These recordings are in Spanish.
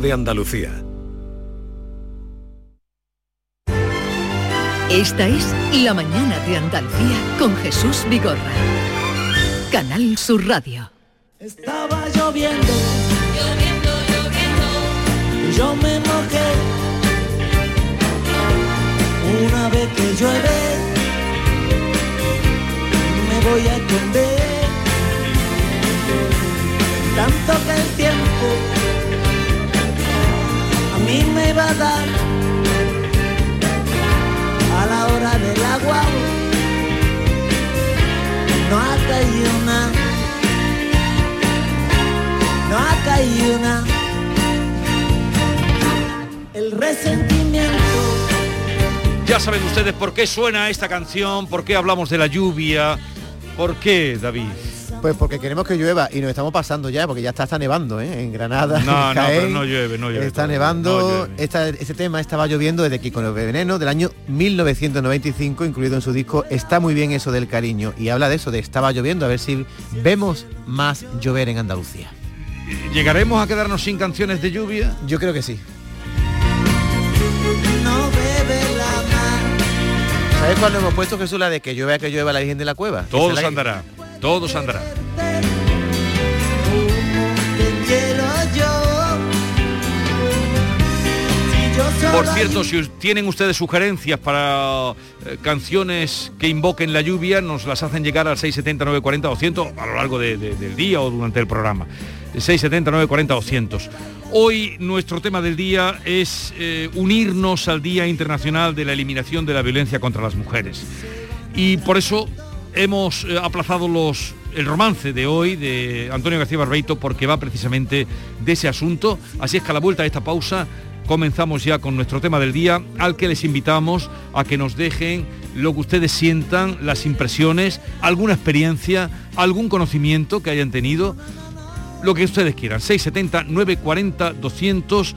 de Andalucía. Esta es La mañana de Andalucía con Jesús Vigorra. Canal Sur Radio. Estaba lloviendo, lloviendo, lloviendo, y yo me mojé. Una vez que llueve, me voy a esconder. Tanto que el tiempo mí me va a dar a la hora del agua. No ha caído nada no ha caído una. El resentimiento. Ya saben ustedes por qué suena esta canción, por qué hablamos de la lluvia, por qué, David. Pues porque queremos que llueva y nos estamos pasando ya, porque ya está, está nevando, ¿eh? En Granada. No, en no, pero no llueve, no llueve. Está nevando. no llueve. Esta- este tema estaba lloviendo desde Kiko el Veneno del año 1995, incluido en su disco Está muy bien eso del cariño. Y habla de eso, de estaba lloviendo, a ver si vemos más llover en Andalucía. ¿Llegaremos a quedarnos sin canciones de lluvia? Yo creo que sí. No bebe la mar. ¿Sabes cuándo hemos puesto Jesús la de que llueva, que llueva la Virgen de la Cueva? Todo se andará, todo solo Por cierto, si tienen ustedes sugerencias para eh, canciones que invoquen la lluvia, nos las hacen llegar al 670 940 200 a lo largo de- del día o durante el programa. 670 940 200. Hoy nuestro tema del día es eh, unirnos al Día Internacional de la Eliminación de la Violencia contra las Mujeres. Y por eso hemos eh, aplazado los, el romance de hoy de Antonio García Barbeito porque va precisamente de ese asunto. Así es que a la vuelta de esta pausa comenzamos ya con nuestro tema del día al que les invitamos a que nos dejen lo que ustedes sientan, las impresiones, alguna experiencia, algún conocimiento que hayan tenido, lo que ustedes quieran. 670 940 200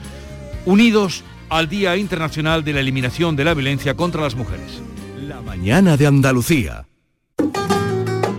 unidos al Día Internacional de la Eliminación de la Violencia contra las Mujeres. La mañana de Andalucía.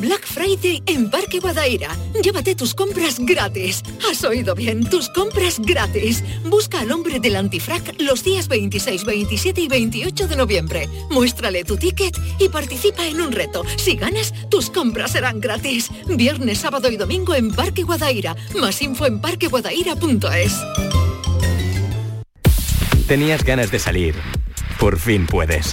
Black Friday en Parque Guadaira. Llévate tus compras gratis. Has oído bien, tus compras gratis. Busca al hombre del antifrac los días 26, 27 y 28 de noviembre. Muéstrale tu ticket y participa en un reto. Si ganas, tus compras serán gratis. Viernes, sábado y domingo en Parque Guadaira. Más info en parqueguadaira.es. Tenías ganas de salir. Por fin puedes.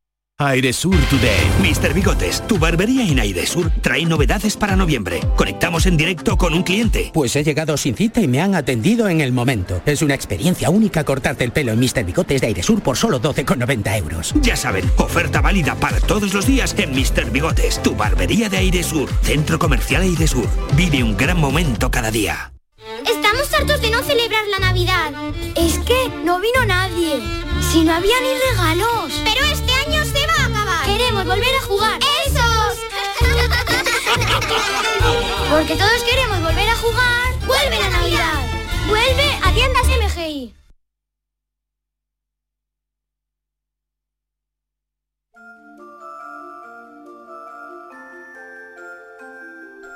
Airesur Today. Mr. Bigotes, tu barbería en Airesur trae novedades para noviembre. Conectamos en directo con un cliente. Pues he llegado sin cita y me han atendido en el momento. Es una experiencia única cortarte el pelo en Mr. Bigotes de Airesur por solo 12,90 euros. Ya saben, oferta válida para todos los días en Mr. Bigotes, tu barbería de Airesur. Centro Comercial Airesur. Vive un gran momento cada día. Estamos hartos de no celebrar la Navidad. Es que no vino nadie. Si no había ni regalos. Pero este año se Queremos volver a jugar. ¡Esos! Porque todos queremos volver a jugar. ¡Vuelve la Navidad! ¡Vuelve a tiendas MGI!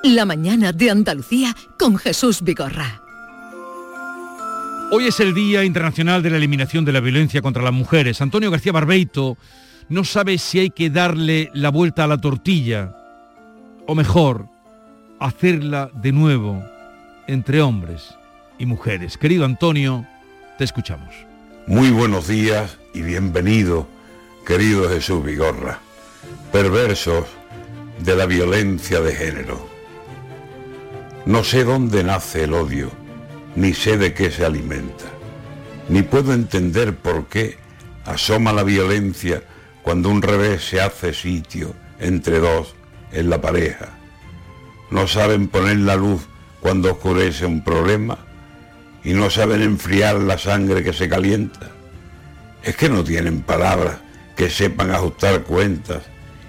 La mañana de Andalucía con Jesús Vigorra. Hoy es el Día Internacional de la Eliminación de la Violencia contra las Mujeres. Antonio García Barbeito no sabe si hay que darle la vuelta a la tortilla o mejor, hacerla de nuevo entre hombres y mujeres. Querido Antonio, te escuchamos. Muy buenos días y bienvenido, querido Jesús Vigorra, perversos de la violencia de género. No sé dónde nace el odio, ni sé de qué se alimenta, ni puedo entender por qué asoma la violencia cuando un revés se hace sitio entre dos en la pareja. No saben poner la luz cuando oscurece un problema y no saben enfriar la sangre que se calienta. Es que no tienen palabras que sepan ajustar cuentas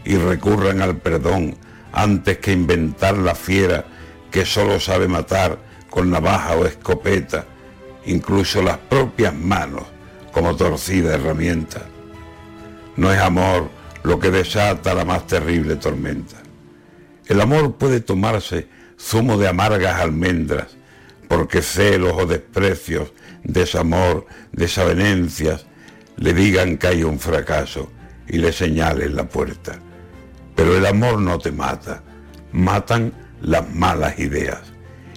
y recurran al perdón antes que inventar la fiera que solo sabe matar con navaja o escopeta, incluso las propias manos como torcida herramienta. No es amor lo que desata la más terrible tormenta. El amor puede tomarse zumo de amargas almendras, porque celos o desprecios, desamor, desavenencias, le digan que hay un fracaso y le señalen la puerta. Pero el amor no te mata, matan las malas ideas.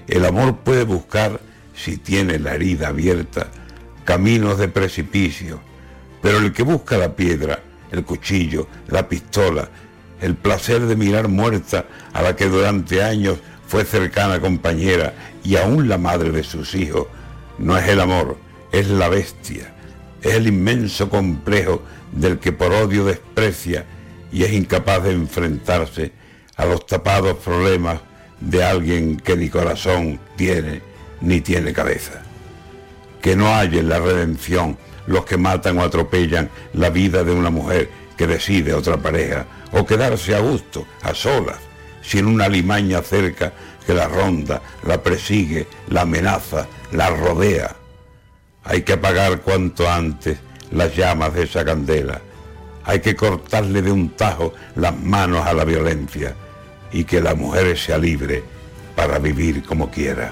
El amor puede buscar, si tiene la herida abierta, caminos de precipicio, pero el que busca la piedra, el cuchillo, la pistola, el placer de mirar muerta a la que durante años fue cercana compañera y aún la madre de sus hijos, no es el amor, es la bestia, es el inmenso complejo del que por odio desprecia y es incapaz de enfrentarse a los tapados problemas de alguien que ni corazón tiene ni tiene cabeza. Que no hay en la redención los que matan o atropellan la vida de una mujer que decide otra pareja o quedarse a gusto, a solas, sin una limaña cerca que la ronda, la persigue, la amenaza, la rodea. Hay que apagar cuanto antes las llamas de esa candela. Hay que cortarle de un tajo las manos a la violencia y que la mujer sea libre para vivir como quiera.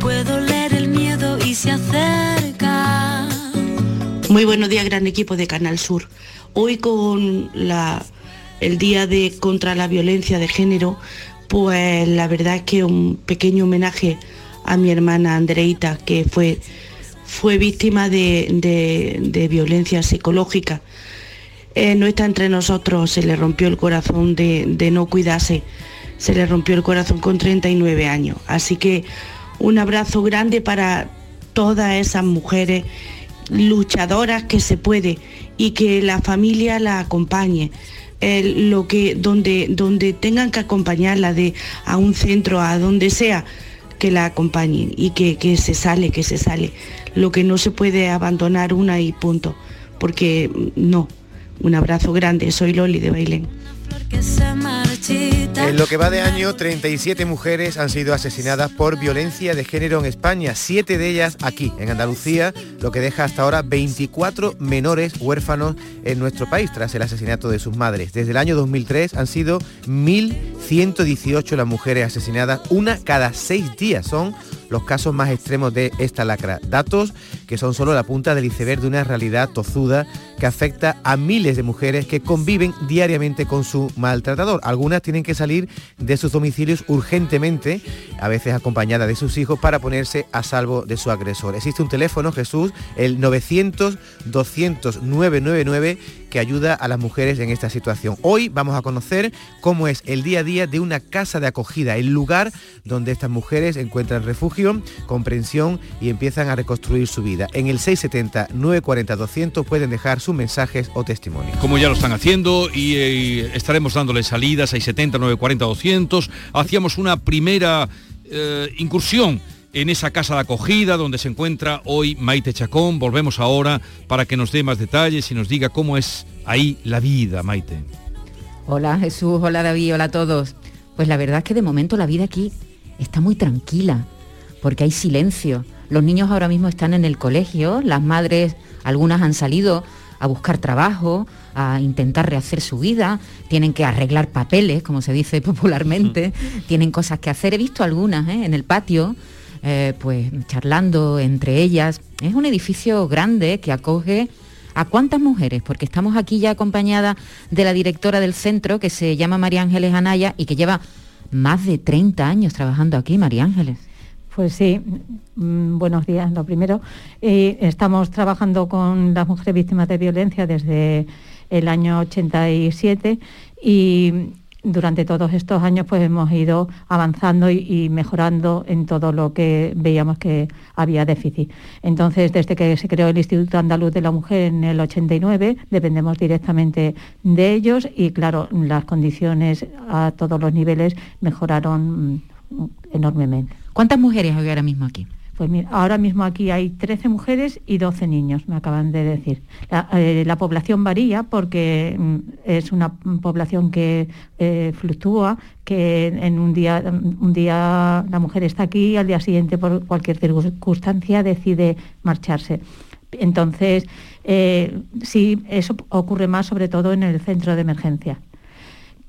Puedo leer el miedo y se acerca. Muy buenos días, gran equipo de Canal Sur. Hoy con la, el Día de contra la Violencia de Género, pues la verdad es que un pequeño homenaje a mi hermana Andreita, que fue, fue víctima de, de- de violencia psicológica. Eh, no está entre nosotros, se le rompió el corazón de, de no cuidarse, se le rompió el corazón con 39 años. Así que un abrazo grande para todas esas mujeres luchadoras que se puede y que la familia la acompañe. Lo que donde donde tengan que acompañarla de a un centro a donde sea que la acompañen y que, que se sale que se sale lo que no se puede abandonar una y punto porque no un abrazo grande soy Loli de Bailén. En lo que va de año, 37 mujeres han sido asesinadas por violencia de género en España, siete de ellas aquí, en Andalucía, lo que deja hasta ahora 24 menores huérfanos en nuestro país tras el asesinato de sus madres. Desde el año 2003 han sido 1.118 las mujeres asesinadas, una cada seis días. Son los casos más extremos de esta lacra. Datos que son solo la punta del iceberg de una realidad tozuda que afecta a miles de mujeres que conviven diariamente con su maltratador. Algunas tienen que salir de sus domicilios urgentemente, a veces acompañadas de sus hijos, para ponerse a salvo de su agresor. Existe un teléfono, Jesús, el 900 200 999 que ayuda a las mujeres en esta situación. Hoy vamos a conocer cómo es el día a día de una casa de acogida, el lugar donde estas mujeres encuentran refugio, comprensión y empiezan a reconstruir su vida. En el 670-940-200 pueden dejar sus mensajes o testimonios. Como ya lo están haciendo y eh, estaremos dándole salida 670, 940, 200. Hacíamos una primera eh, incursión en esa casa de acogida donde se encuentra hoy Maite Chacón. Volvemos ahora para que nos dé más detalles y nos diga cómo es ahí la vida, Maite. Hola Jesús, hola David, hola a todos. Pues la verdad es que de momento la vida aquí está muy tranquila, porque hay silencio. Los niños ahora mismo están en el colegio, las madres, algunas han salido a buscar trabajo, a intentar rehacer su vida, tienen que arreglar papeles, como se dice popularmente, tienen cosas que hacer. He visto algunas ¿eh? en el patio, eh, pues charlando entre ellas. Es un edificio grande que acoge a cuántas mujeres, porque estamos aquí ya acompañada de la directora del centro, que se llama María Ángeles Anaya y que lleva más de 30 años trabajando aquí, María Ángeles. Pues sí, mm, buenos días. Lo primero, eh, estamos trabajando con las mujeres víctimas de violencia desde el año 87 y durante todos estos años pues hemos ido avanzando y, mejorando en todo lo que veíamos que había déficit. Entonces, desde que se creó el Instituto Andaluz de la Mujer en el 89, dependemos directamente de ellos y claro, las condiciones a todos los niveles mejoraron mm, enormemente. ¿Cuántas mujeres hay ahora mismo aquí? Pues mira, ahora mismo aquí hay 13 mujeres y 12 niños, me acaban de decir. La, eh, la población varía porque mm, es una población que eh, fluctúa, que en un día, un día la mujer está aquí y al día siguiente por cualquier circunstancia decide marcharse. Entonces, eh, sí, eso ocurre más sobre todo en el centro de emergencia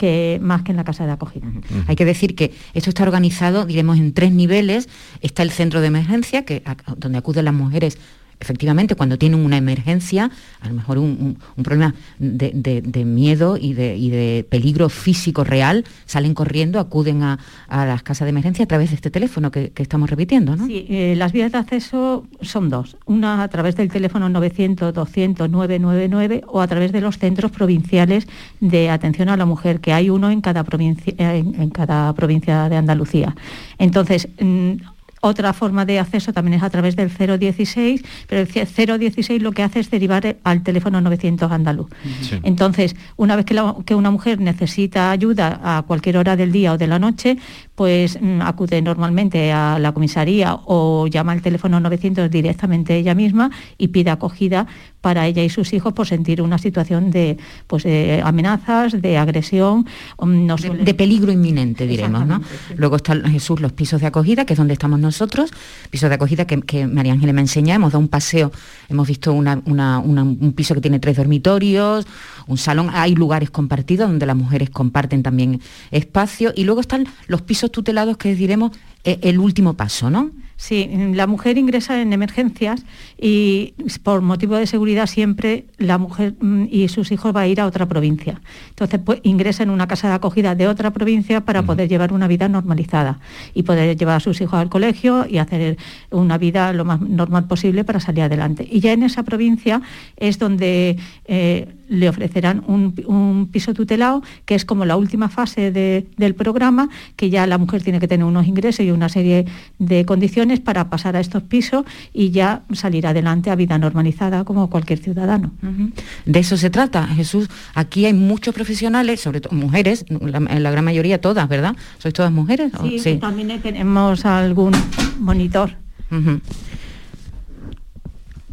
que más que en la casa de acogida. Uh -huh. Hay que decir que esto está organizado, diremos, en tres niveles. Está el centro de emergencia, que, a, donde acuden las mujeres efectivamente cuando tienen una emergencia, a lo mejor un, un, problema de, de, miedo y de, y de, peligro físico real, salen corriendo, acuden a, a, las casas de emergencia a través de este teléfono que, que estamos repitiendo, ¿no? Sí, eh, las vías de acceso son dos. Una a través del teléfono 900-200-999 o a través de los centros provinciales de atención a la mujer, que hay uno en cada provincia, en, en cada provincia de Andalucía. Entonces, mm, otra forma de acceso también es a través del 016, pero el 016 lo que hace es derivar al teléfono 900 andaluz. Sí. Entonces, una vez que, la, que, una mujer necesita ayuda a cualquier hora del día o de la noche, pues mmm, acude normalmente a la comisaría o llama al teléfono 900 directamente ella misma y pide acogida para ella y sus hijos por sentir una situación de, pues, amenazas, de agresión. Um, no suele... de, de, peligro inminente, diremos, ¿no? Sí. Luego están Jesús los pisos de acogida, que es donde estamos nosotros, pisos de acogida que, que María Ángeles me enseña, hemos dado un paseo, hemos visto una, una, una, un piso que tiene tres dormitorios, un salón, hay lugares compartidos donde las mujeres comparten también espacio, y luego están los pisos tutelados, que diremos eh, el último paso, ¿no? Sí, la mujer ingresa en emergencias y por motivo de seguridad siempre la mujer mm, y sus hijos va a ir a otra provincia. Entonces pues, ingresa en una casa de acogida de otra provincia para poder llevar una vida normalizada y poder llevar a sus hijos al colegio y hacer una vida lo más normal posible para salir adelante. Y ya en esa provincia es donde eh, le ofrecerán un, un, piso tutelado, que es como la última fase de, del programa, que ya la mujer tiene que tener unos ingresos y una serie de condiciones para pasar a estos pisos y ya salir adelante a vida normalizada como cualquier ciudadano. Uh -huh. De eso se trata, Jesús. Aquí hay muchos profesionales, sobre todo mujeres, la, la gran mayoría todas, ¿verdad? ¿Sois todas mujeres? Sí, sí. también tenemos algún monitor. Uh -huh.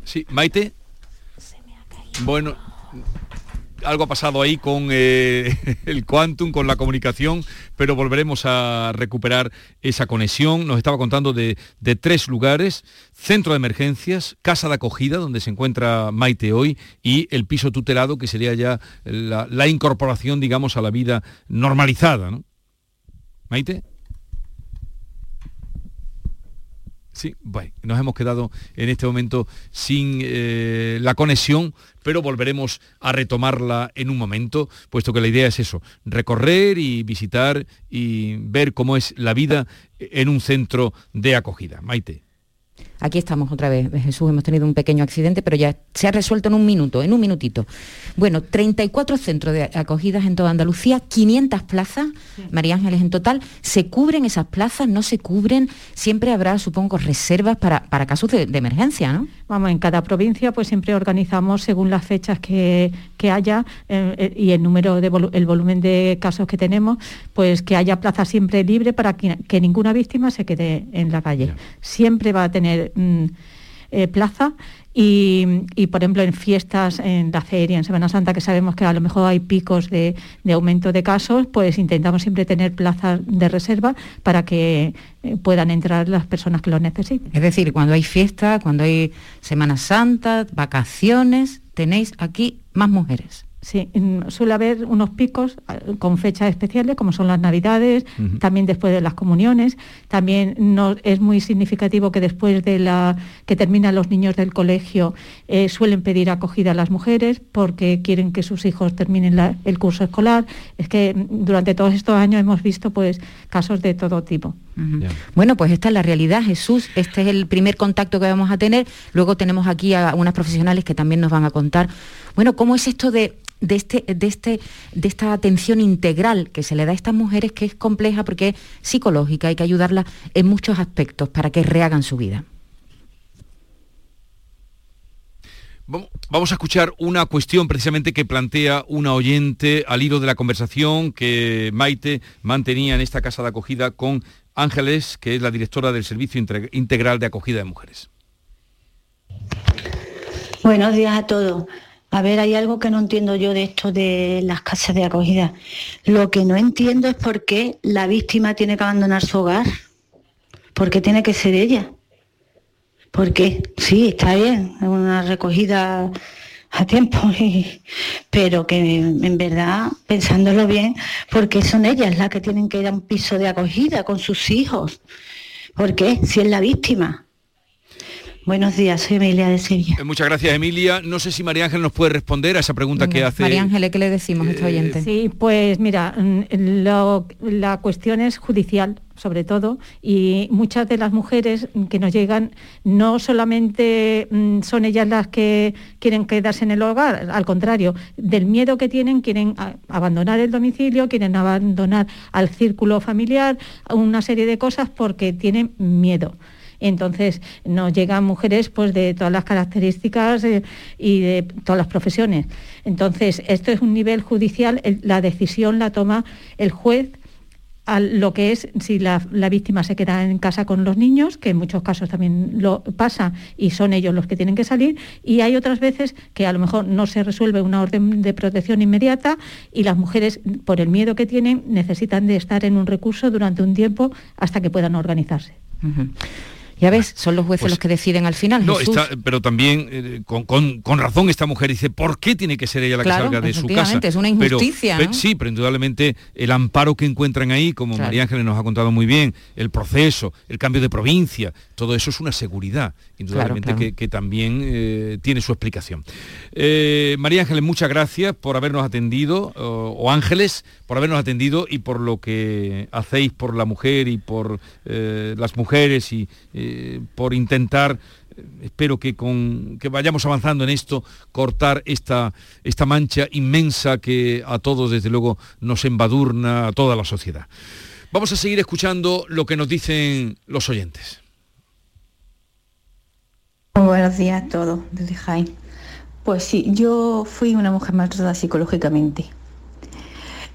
Sí, Maite. Bueno, algo ha pasado ahí con eh, el quantum, con la comunicación, pero volveremos a recuperar esa conexión. Nos estaba contando de, de, tres lugares, centro de emergencias, casa de acogida, donde se encuentra Maite hoy, y el piso tutelado, que sería ya la, la incorporación, digamos, a la vida normalizada. ¿no? Maite. Sí, bueno, nos hemos quedado en este momento sin eh, la conexión, pero volveremos a retomarla en un momento, puesto que la idea es eso, recorrer y visitar y ver cómo es la vida en un centro de acogida. Maite. Aquí estamos otra vez, Jesús, hemos tenido un pequeño accidente, pero ya se ha resuelto en un minuto, en un minutito. Bueno, 34 centros de acogidas en toda Andalucía, 500 plazas, María Ángeles en total. ¿Se cubren esas plazas? ¿No se cubren? Siempre habrá, supongo, reservas para, para casos de, de emergencia, ¿no? Vamos, en cada provincia pues siempre organizamos según las fechas que, que haya eh, eh, y el número de volu- el volumen de casos que tenemos, pues que haya plaza siempre libre para que, que ninguna víctima se quede en la calle. Siempre va a tener mm, eh, plaza y, y, por ejemplo en fiestas, en la feria, en Semana Santa, que sabemos que a lo mejor hay picos de, de aumento de casos, pues intentamos siempre tener plazas de reserva para que puedan entrar las personas que lo necesiten. Es decir, cuando hay fiesta, cuando hay Semana Santa, vacaciones, tenéis aquí más mujeres. Sí, suele haber unos picos eh, con fechas especiales, como son las Navidades, también después de las comuniones. También no, es muy significativo que después de la que terminan los niños del colegio eh, suelen pedir acogida a las mujeres porque quieren que sus hijos terminen la- el curso escolar. Es que mm, durante todos estos años hemos visto pues casos de todo tipo. Bueno, pues esta es la realidad, Jesús. Este es el primer contacto que vamos a tener. Luego tenemos aquí a unas profesionales que también nos van a contar. Bueno, ¿cómo es esto de, de, este, de, este, de esta atención integral que se le da a estas mujeres que es compleja porque es psicológica, hay que ayudarlas en muchos aspectos para que rehagan su vida? Vamos- Vamos a escuchar una cuestión precisamente que plantea una oyente al hilo de la conversación que Maite mantenía en esta casa de acogida con Ángeles, que es la directora del Servicio Integral de Acogida de Mujeres. Buenos días a todos. A ver, hay algo que no entiendo yo de esto de las casas de acogida. Lo que no entiendo es por qué la víctima tiene que abandonar su hogar. ¿Por qué tiene que ser ella? ¿Por qué? Sí, está bien, es una recogida a tiempo, y- pero que en verdad, pensándolo bien, porque son ellas las que tienen que ir a un piso de acogida con sus hijos. ¿Por qué? Si es la víctima. Buenos días, soy Emilia de Sevilla. Eh, Muchas gracias, Emilia. No sé si María Ángel nos puede responder a esa pregunta que hace... María Ángeles, ¿qué le decimos a esta oyente? Sí, pues mira, mm, lo- la cuestión es judicial, sobre todo, y muchas de las mujeres que nos llegan no solamente mm, son ellas las que quieren quedarse en el hogar, al contrario, del miedo que tienen, quieren abandonar el domicilio, quieren abandonar al círculo familiar, una serie de cosas porque tienen miedo. Entonces nos llegan mujeres pues de todas las características eh, y de todas las profesiones. Entonces esto es un nivel judicial, la decisión la toma el juez a lo que es si la, víctima se queda en casa con los niños, que en muchos casos también lo pasa y son ellos los que tienen que salir, y hay otras veces que a lo mejor no se resuelve una orden de protección inmediata y las mujeres, por el miedo que tienen, necesitan de estar en un recurso durante un tiempo hasta que puedan organizarse. Ya ves, son los jueces Pues- los que deciden al final. No, Jesús. está, pero también eh, con, con- con razón esta mujer dice, ¿por qué tiene que ser ella la Claro, que salga de su casa? es una injusticia, sí, pero indudablemente el amparo que encuentran ahí, como Claro. María Ángeles nos ha contado muy bien, el proceso, el cambio de provincia, todo eso es una seguridad, indudablemente claro. Que, que también eh, tiene su explicación. Eh, María Ángeles, muchas gracias por habernos atendido, o, o Ángeles, por habernos atendido y por lo que hacéis por la mujer y por las mujeres y por intentar eh, espero que con que vayamos avanzando en esto, cortar esta, esta mancha inmensa que a todos desde luego nos embadurna a toda la sociedad. Vamos a seguir escuchando lo que nos dicen los oyentes. Buenos días a todos, desde Jaén. Pues sí, yo fui una mujer maltratada psicológicamente.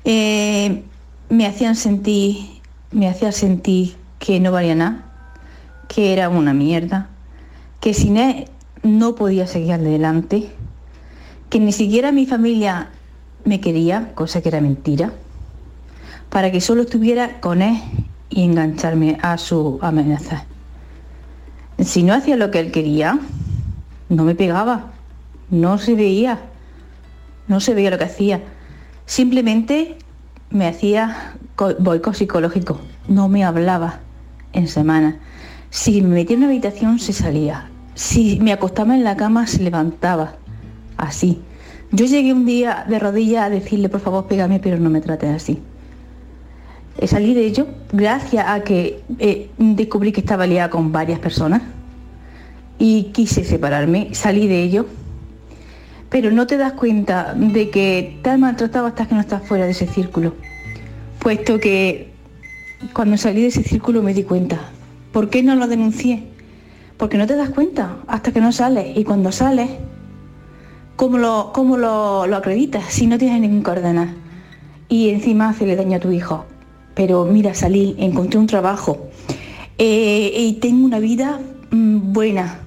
Eh, me hacían sentir, me hacían sentir que no valía nada, que era una mierda, que sin él no podía seguir adelante, que ni siquiera mi familia me quería, cosa que era mentira, para que solo estuviera con él y engancharme a su amenaza. Si no hacía lo que él quería, no me pegaba, no se veía, no se veía lo que hacía. Simplemente me hacía co- boicot psicológico, no me hablaba en semana. Si me metía en una habitación se salía. Si me acostaba en la cama se levantaba. Así. Yo llegué un día de rodillas a decirle, por favor, pégame, pero no me trates así. Eh, Salí de ello gracias a que eh, descubrí que estaba liada con varias personas y quise separarme, salí de ello. Pero no te das cuenta de que te has maltratado hasta que no estás fuera de ese círculo. Puesto que cuando salí de ese círculo me di cuenta. ¿Por qué no lo denuncié? Porque no te das cuenta hasta que no sales. Y cuando sales, ¿cómo lo, cómo lo, lo acreditas si no tienes ningún coordenada? Y encima hacerle daño a tu hijo. Pero mira, salí, encontré un trabajo eh, y tengo una vida mm, buena.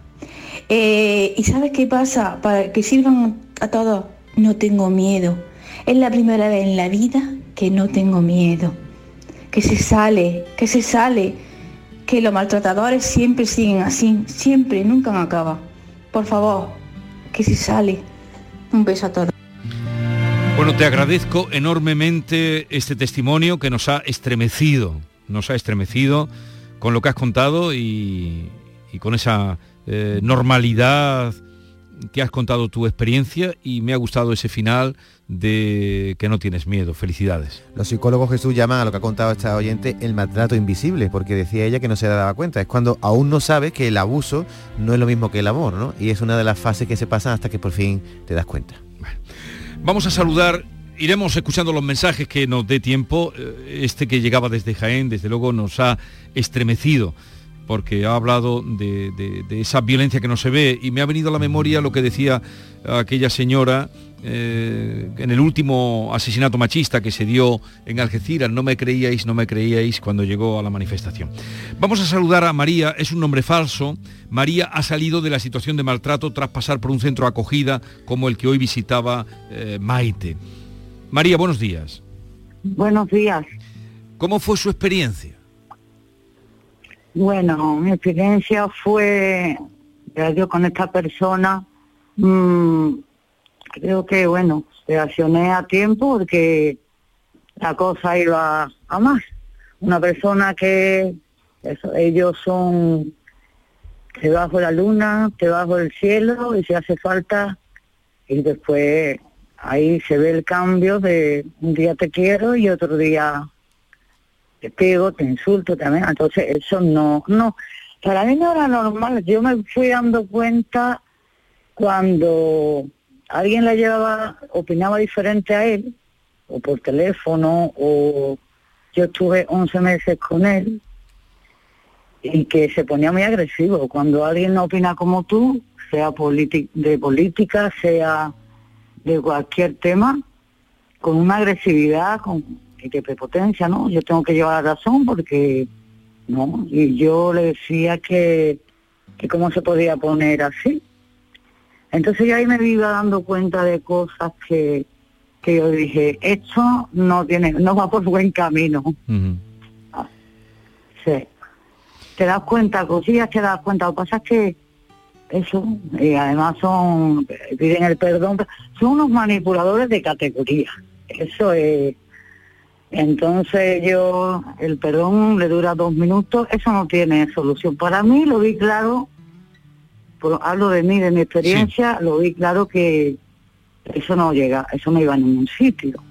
Eh, ¿Y sabes qué pasa? Para que sirvan a todos, no tengo miedo. Es la primera vez en la vida que no tengo miedo. Que se sale, que se sale. Que los maltratadores siempre siguen así, siempre, nunca acaba. Por favor, que se sale. Un beso a todos. Bueno, te agradezco enormemente este testimonio que nos ha estremecido, nos ha estremecido con lo que has contado y, y con esa eh, normalidad que has contado tu experiencia y me ha gustado ese final de que no tienes miedo. Felicidades. Los psicólogos Jesús llaman a lo que ha contado esta oyente el maltrato invisible, porque decía ella que no se daba cuenta. Es cuando aún no sabes que el abuso no es lo mismo que el amor, ¿no? Y es una de las fases que se pasan hasta que por fin te das cuenta. Vamos a saludar, iremos escuchando los mensajes que nos dé tiempo. Eh, Este que llegaba desde Jaén, desde luego nos ha estremecido porque ha hablado de, de- de esa violencia que no se ve y me ha venido a la memoria lo que decía aquella señora eh, en el último asesinato machista que se dio en Algeciras, no me creíais, no me creíais cuando llegó a la manifestación. Vamos a saludar a María, es un nombre falso. María ha salido de la situación de maltrato tras pasar por un centro de acogida como el que hoy visitaba eh, Maite. María, buenos días. Buenos días. ¿Cómo fue su experiencia? Bueno, mi experiencia fue, yo con esta persona, mm, creo que, bueno, reaccioné a tiempo porque la cosa iba a más. Una persona que eso, ellos son debajo de la luna, debajo del cielo y si hace falta y después ahí se ve el cambio de un día te quiero y otro día te pego, te insulto también, entonces eso no, no, para mí no era normal, yo me fui dando cuenta cuando alguien la llevaba, opinaba diferente a él, o por teléfono, o yo estuve 11 meses con él, y que se ponía muy agresivo, cuando alguien no opina como tú, sea de política, sea de cualquier tema, con una agresividad, con y que prepotencia, ¿no? Yo tengo que llevar la razón porque, ¿no? Y yo le decía que, que cómo se podía poner así. Entonces yo ahí me iba dando cuenta de cosas que, que yo dije, esto no tiene, no va por buen camino. Sí. Te das cuenta, cosillas te das cuenta. Lo que pasa es que eso, y además son, piden el perdón, son unos manipuladores de categoría. Eso es. Entonces yo, el perdón le dura dos minutos, eso no tiene solución. Para mí lo vi claro, por- hablo de mí, de mi experiencia, lo vi claro que eso no llega, eso no iba a ningún sitio.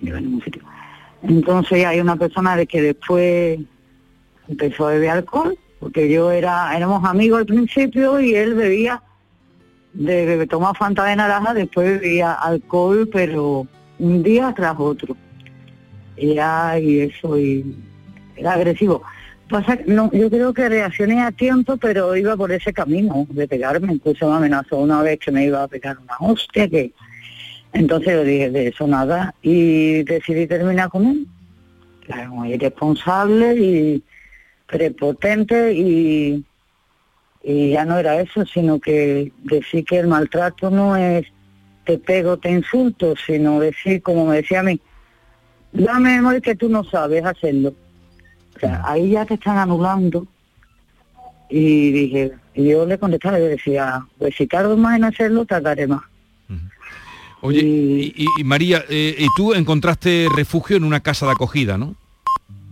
no iba a ningún sitio. Entonces hay una persona de que después empezó a beber alcohol, porque yo era, éramos amigos al principio y él bebía, de, de tomar fanta de naranja, después bebía alcohol, pero un día tras otro. Ya, y eso, y era agresivo. Pasa, no, yo creo que reaccioné a tiempo, pero iba por ese camino de pegarme. Incluso me amenazó una vez que me iba a pegar una hostia, que entonces yo dije de eso nada y decidí terminar con él. Claro, muy irresponsable y prepotente y, y ya no era eso, sino que decir que el maltrato no es te pego, te insulto, sino decir, como me decía a mí, dame memoria que tú no sabes hacerlo. O sea, ahí ya te están anulando. Y dije, y yo le contestaba, yo decía, pues si tardo más en hacerlo, tardaré más. Oye, y, y- y María, eh, y tú encontraste refugio en una casa de acogida, ¿no?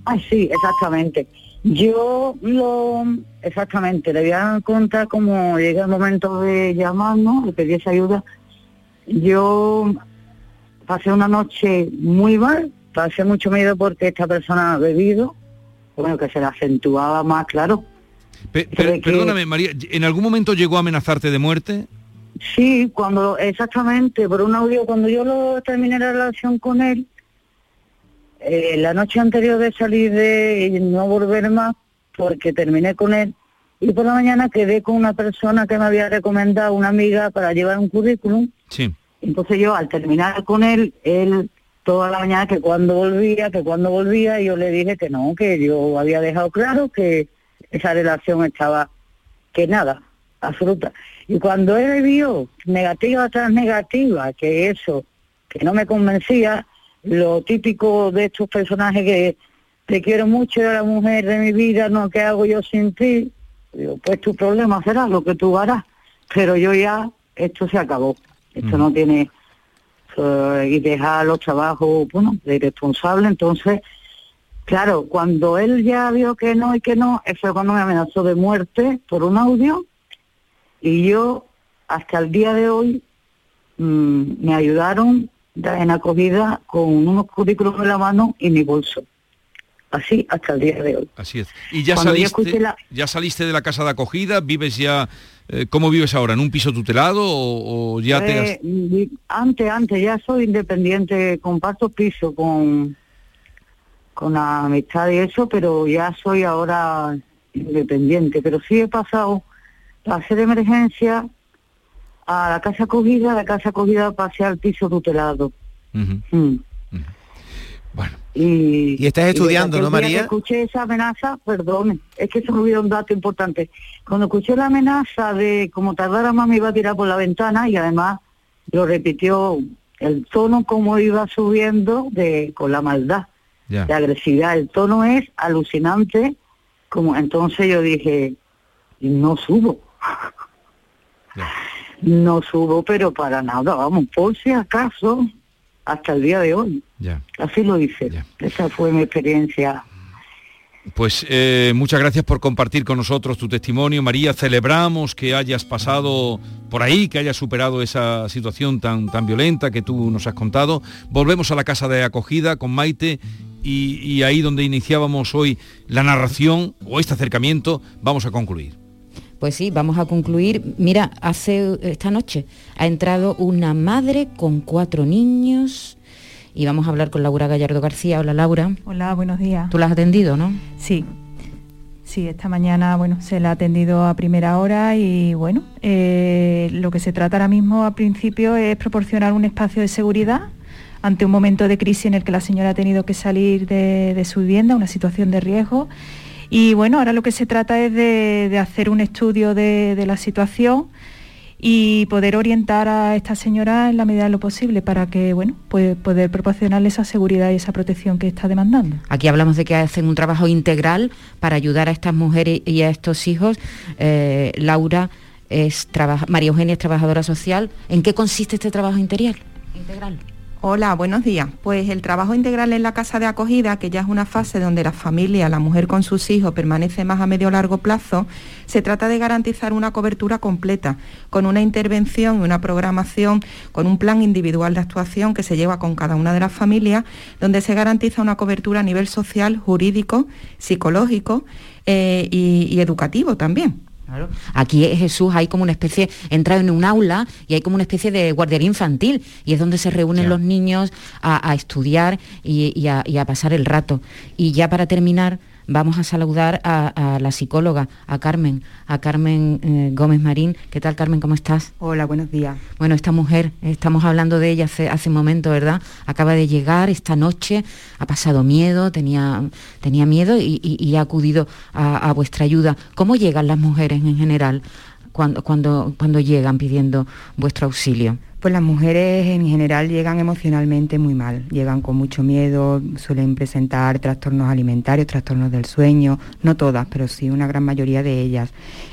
Ay, sí, exactamente. Yo lo, exactamente, le voy a contar cómo llega el momento de llamarnos, de pedir esa ayuda. Yo pasé una noche muy mal, pasé mucho miedo porque esta persona ha bebido, bueno, que se le acentuaba más, claro. Pe- per- Perdóname, María, ¿en algún momento llegó a amenazarte de muerte? Sí, cuando, exactamente, por un audio, cuando yo lo terminé la relación con él, eh, la noche anterior de salir de y no volver más, porque terminé con él, y por la mañana quedé con una persona que me había recomendado, una amiga, para llevar un currículum. Sí. Entonces yo al terminar con él, él toda la mañana que cuando volvía, que cuando volvía, yo le dije que no, que yo había dejado claro que esa relación estaba, que nada, absoluta. Y cuando él vio negativa tras negativa, que eso, que no me convencía, lo típico de estos personajes que te quiero mucho, eres la mujer de mi vida, no, ¿qué hago yo sin ti? Digo, pues tu problema será lo que tú harás, pero yo ya, esto se acabó, esto no tiene, eh, y dejar los trabajos, bueno, de irresponsable, entonces, claro, cuando él ya vio que no y que no, eso fue cuando me amenazó de muerte por un audio, y yo, hasta el día de hoy, mm, me ayudaron da- en acogida con unos currículos en la mano y mi bolso. Así hasta el día de hoy. Así es. ¿Y ya Cuando saliste, la- ya saliste de la casa de acogida? ¿Vives ya... eh, ¿Cómo vives ahora? ¿En un piso tutelado o, o ya te has... Eh, antes, antes, ya soy independiente, comparto piso con, con la amistad y eso, pero ya soy ahora independiente. Pero sí he pasado sede de emergencia a la casa acogida, la casa acogida pasé al piso tutelado. Mm. Y, Y estás estudiando, ¿no, María? escuché esa amenaza, perdone, es que se me olvidó un dato importante. Cuando escuché la amenaza de como tardara más me iba a tirar por la ventana y además lo repitió el tono como iba subiendo de con la maldad, Ya. de agresividad. El tono es alucinante, como entonces yo dije, no subo. No subo, pero para nada, vamos, por si acaso, hasta el día de hoy. Ya. Así lo hice. Esa fue mi experiencia. Pues eh, muchas gracias por compartir con nosotros tu testimonio, María. Celebramos que hayas pasado por ahí, que hayas superado esa situación tan, tan violenta que tú nos has contado. Volvemos a la casa de acogida con Maite y, y ahí donde iniciábamos hoy la narración o este acercamiento, vamos a concluir. Pues sí, vamos a concluir. Mira, hace esta noche ha entrado una madre con cuatro niños y vamos a hablar con Laura Gallardo García. Hola Laura. Hola, buenos días. ¿Tú la has atendido, no? Sí, sí, esta mañana bueno, se la ha atendido a primera hora y bueno, eh, lo que se trata ahora mismo a principio es proporcionar un espacio de seguridad ante un momento de crisis en el que la señora ha tenido que salir de, de su vivienda, una situación de riesgo. Y bueno, ahora lo que se trata es de, de hacer un estudio de, de la situación y poder orientar a esta señora en la medida de lo posible para que, bueno, pues poder proporcionarle esa seguridad y esa protección que está demandando. Aquí hablamos de que hacen un trabajo integral para ayudar a estas mujeres y a estos hijos. Eh, Laura es María Eugenia es trabajadora social. ¿En qué consiste este trabajo integral? Integral. Hola, buenos días. Pues el trabajo integral en la casa de acogida, que ya es una fase donde la familia, la mujer con sus hijos, permanece más a medio largo plazo, se trata de garantizar una cobertura completa, con una intervención y una programación, con un plan individual de actuación que se lleva con cada una de las familias, donde se garantiza una cobertura a nivel social, jurídico, psicológico eh, y educativo también. Claro. Aquí Jesús hay como una especie, entra en un aula y hay como una especie de guardería infantil y es donde se reúnen los niños a, a estudiar y, y a, y a pasar el rato. Y ya para terminar vamos a saludar a, a la psicóloga, a Carmen, a Carmen eh, Gómez Marín. ¿Qué tal Carmen? ¿Cómo estás? Hola, buenos días. Bueno, esta mujer, estamos hablando de ella hace, hace un momento, ¿verdad? Acaba de llegar esta noche, ha pasado miedo, tenía, tenía miedo y, y- y ha acudido a, a vuestra ayuda. ¿Cómo llegan las mujeres en general cuando, cuando, cuando llegan pidiendo vuestro auxilio? Pues las mujeres en general llegan emocionalmente muy mal, llegan con mucho miedo, suelen presentar trastornos alimentarios, trastornos del sueño, no todas, pero sí una gran mayoría de ellas.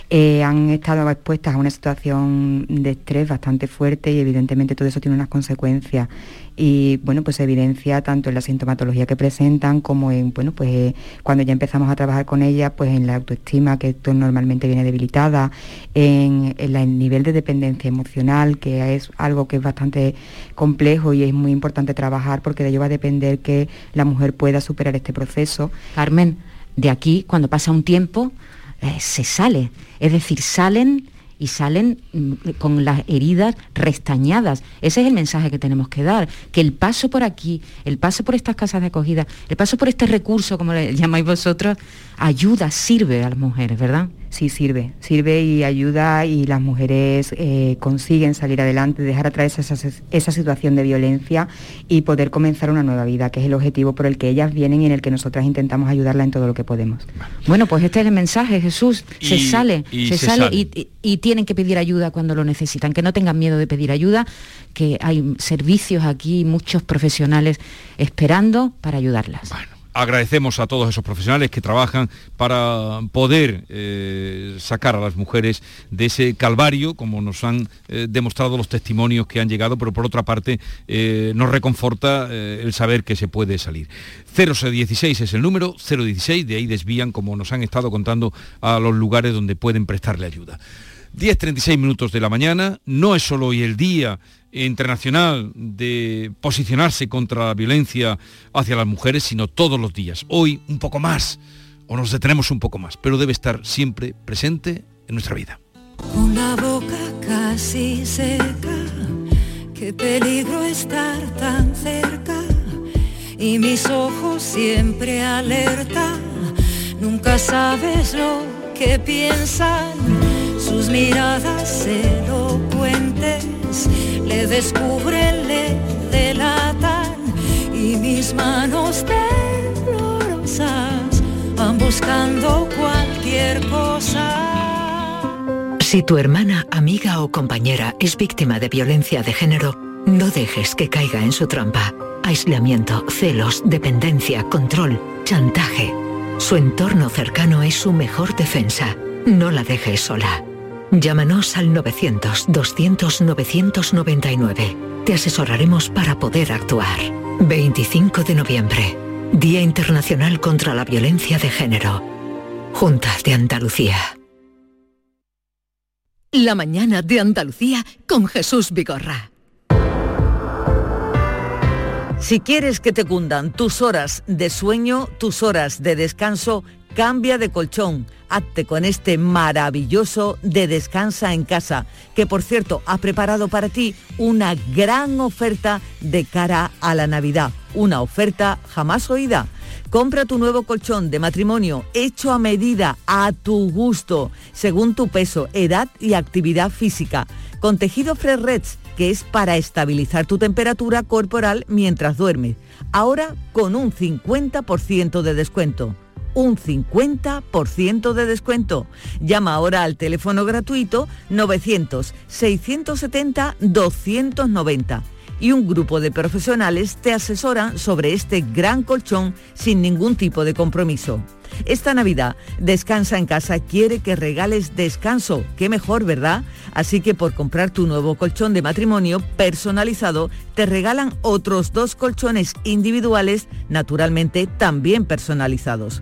Eh, han estado expuestas a una situación de estrés bastante fuerte y evidentemente todo eso tiene unas consecuencias. Y bueno, pues se evidencia tanto en la sintomatología que presentan como en, bueno, pues cuando ya empezamos a trabajar con ellas, pues en la autoestima, que esto normalmente viene debilitada, en, el nivel de dependencia emocional, que es algo que es bastante complejo y es muy importante trabajar porque de ello va a depender que la mujer pueda superar este proceso. Carmen, de aquí, cuando pasa un tiempo, eh, se sale, es decir, salen y salen mm, con las heridas restañadas. Ese es el mensaje que tenemos que dar, que el paso por aquí, el paso por estas casas de acogida, el paso por este recurso, como le llamáis vosotros, ayuda, sirve a las mujeres, ¿verdad? Sí, sirve, sirve y ayuda y las mujeres eh, consiguen salir adelante, dejar atrás esa, esa, situación de violencia y poder comenzar una nueva vida, que es el objetivo por el que ellas vienen y en el que nosotras intentamos ayudarla en todo lo que podemos. Bueno, pues este es el mensaje, Jesús, se sale, se, sale, y tienen que pedir ayuda cuando lo necesitan, que no tengan miedo de pedir ayuda, que hay servicios aquí, muchos profesionales esperando para ayudarlas agradecemos a todos esos profesionales que trabajan para poder eh, sacar a las mujeres de ese calvario, como nos han eh, demostrado los testimonios que han llegado, pero por otra parte eh, nos reconforta el saber que se puede salir. 016 es el número, 016, de ahí desvían, como nos han estado contando, a los lugares donde pueden prestarle ayuda. 10.36 minutos de la mañana, no es solo hoy el día internacional de posicionarse contra la violencia hacia las mujeres, sino todos los días. Hoy un poco más, o nos detenemos un poco más, pero debe estar siempre presente en nuestra vida. Con la boca casi seca, qué peligro estar tan cerca, y mis ojos siempre alerta, nunca sabes lo que piensan, sus miradas elocuentes le descubren, le delatan y mis manos temblorosas van buscando cualquier cosa. Si tu hermana, amiga o compañera es víctima de violencia de género, no dejes que caiga en su trampa. Aislamiento, celos, dependencia, control, chantaje. Su entorno cercano es su mejor defensa. No la dejes sola. Llámanos al 900-200-999. Te asesoraremos para poder actuar. 25 de noviembre, Día Internacional contra la Violencia de Género. Juntas de Andalucía. La mañana de Andalucía con Jesús Vigorra. Si quieres que te cundan tus horas de sueño, tus horas de descanso, cambia de colchón hazte con este maravilloso de Descansa en Casa, que por cierto ha preparado para ti una gran oferta de cara a la Navidad, una oferta jamás oída. Compra tu nuevo colchón de matrimonio hecho a medida, a tu gusto, según tu peso, edad y actividad física, con tejido Fresh que es para estabilizar tu temperatura corporal mientras duermes. Ahora con un 50% de descuento un 50% de descuento. Llama ahora al teléfono gratuito 900-670-290 y un grupo de profesionales te asesoran sobre este gran colchón sin ningún tipo de compromiso. Esta Navidad, Descansa en casa quiere que regales descanso. Qué mejor, ¿verdad? Así que por comprar tu nuevo colchón de matrimonio personalizado, te regalan otros dos colchones individuales, naturalmente también personalizados.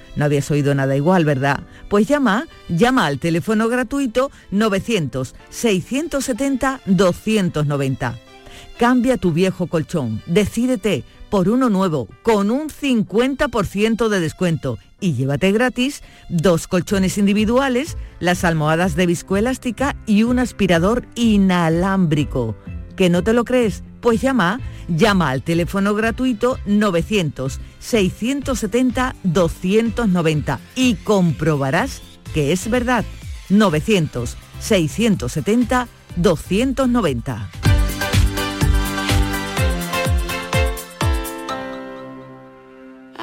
No habías oído nada igual, ¿verdad? Pues llama, llama al teléfono gratuito 900-670-290. Cambia tu viejo colchón, decídete por uno nuevo, con un 50% de descuento y llévate gratis dos colchones individuales, las almohadas de viscoelástica y un aspirador inalámbrico. ¿Que no te lo crees? Pues llama, llama al teléfono gratuito 900-670-290 y comprobarás que es verdad. 900-670-290.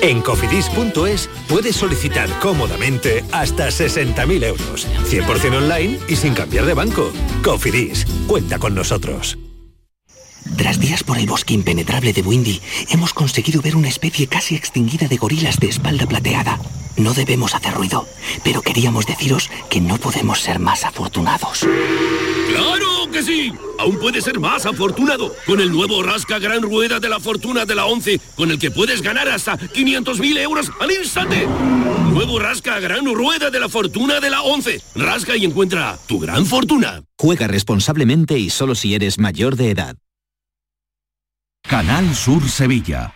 En cofidis.es puedes solicitar cómodamente hasta 60.000 euros, 100% online y sin cambiar de banco. Cofidis, cuenta con nosotros. Tras días por el bosque impenetrable de Windy, hemos conseguido ver una especie casi extinguida de gorilas de espalda plateada. No debemos hacer ruido, pero queríamos deciros que no podemos ser más afortunados. ¡Claro que sí! Aún puedes ser más afortunado con el nuevo Rasca Gran Rueda de la Fortuna de la 11, con el que puedes ganar hasta 500.000 euros al instante. Nuevo Rasca Gran Rueda de la Fortuna de la 11. Rasca y encuentra tu gran fortuna. Juega responsablemente y solo si eres mayor de edad. Canal Sur Sevilla.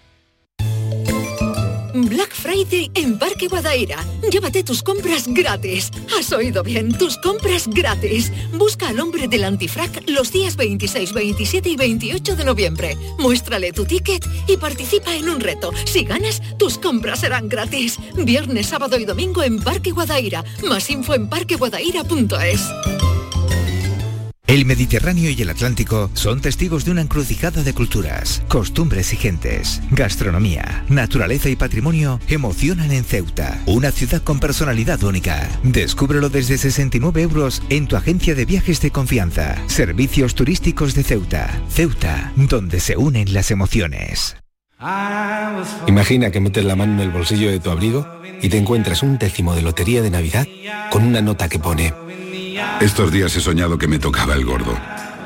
Black Friday en Parque Guadaira. Llévate tus compras gratis. Has oído bien, tus compras gratis. Busca al hombre del antifrac los días 26, 27 y 28 de noviembre. Muéstrale tu ticket y participa en un reto. Si ganas, tus compras serán gratis. Viernes, sábado y domingo en Parque Guadaira. Más info en parqueguadaira.es. El Mediterráneo y el Atlántico son testigos de una encrucijada de culturas, costumbres y gentes. Gastronomía, naturaleza y patrimonio emocionan en Ceuta, una ciudad con personalidad única. Descúbrelo desde 69 euros en tu agencia de viajes de confianza. Servicios turísticos de Ceuta. Ceuta, donde se unen las emociones. Imagina que metes la mano en el bolsillo de tu abrigo y te encuentras un décimo de lotería de Navidad con una nota que pone estos días he soñado que me tocaba el gordo.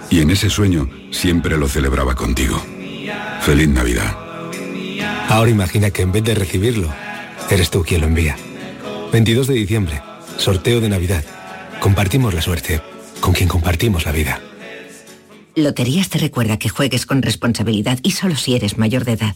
Y en ese sueño siempre lo celebraba contigo. Feliz Navidad. Ahora imagina que en vez de recibirlo, eres tú quien lo envía. 22 de diciembre, sorteo de Navidad. Compartimos la suerte con quien compartimos la vida. Loterías te recuerda que juegues con responsabilidad y solo si eres mayor de edad.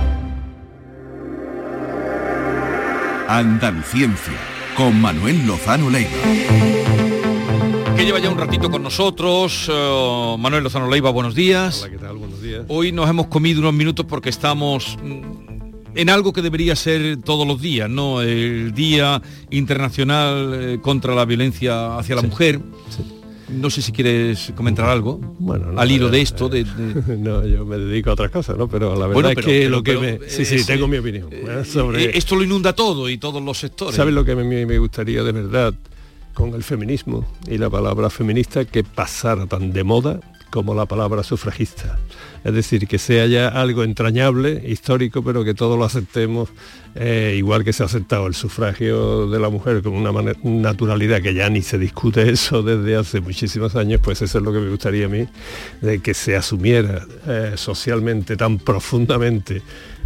Andaluciencia, con Manuel Lozano Leiva. Que lleva ya un ratito con nosotros. eh, Manuel Lozano Leiva, buenos días. Hola, ¿qué tal? Buenos días. Hoy nos hemos comido unos minutos porque estamos mm, en algo que debería ser todos los días, ¿no? El Día Internacional eh, contra la Violencia hacia la Mujer. No sé si quieres comentar algo Bueno, no, al hilo de esto. De, de- No, yo me dedico a otras cosas, ¿no? Pero la verdad Bueno, es que pero- lo que pero, me... Sí, sí, eh, tengo sí. mi opinión ¿eh? sobre... Eh, Esto lo inunda todo y todos los sectores. ¿Sabes lo que me, me gustaría de verdad con el feminismo y la palabra feminista que pasara tan de moda como la palabra sufragista. Es decir, que sea ya algo entrañable, histórico, pero que todos lo aceptemos, eh, igual que se ha aceptado el sufragio de la mujer con una naturalidad que ya ni se discute eso desde hace muchísimos años, pues eso es lo que me gustaría a mí, de que se asumiera eh, socialmente tan profundamente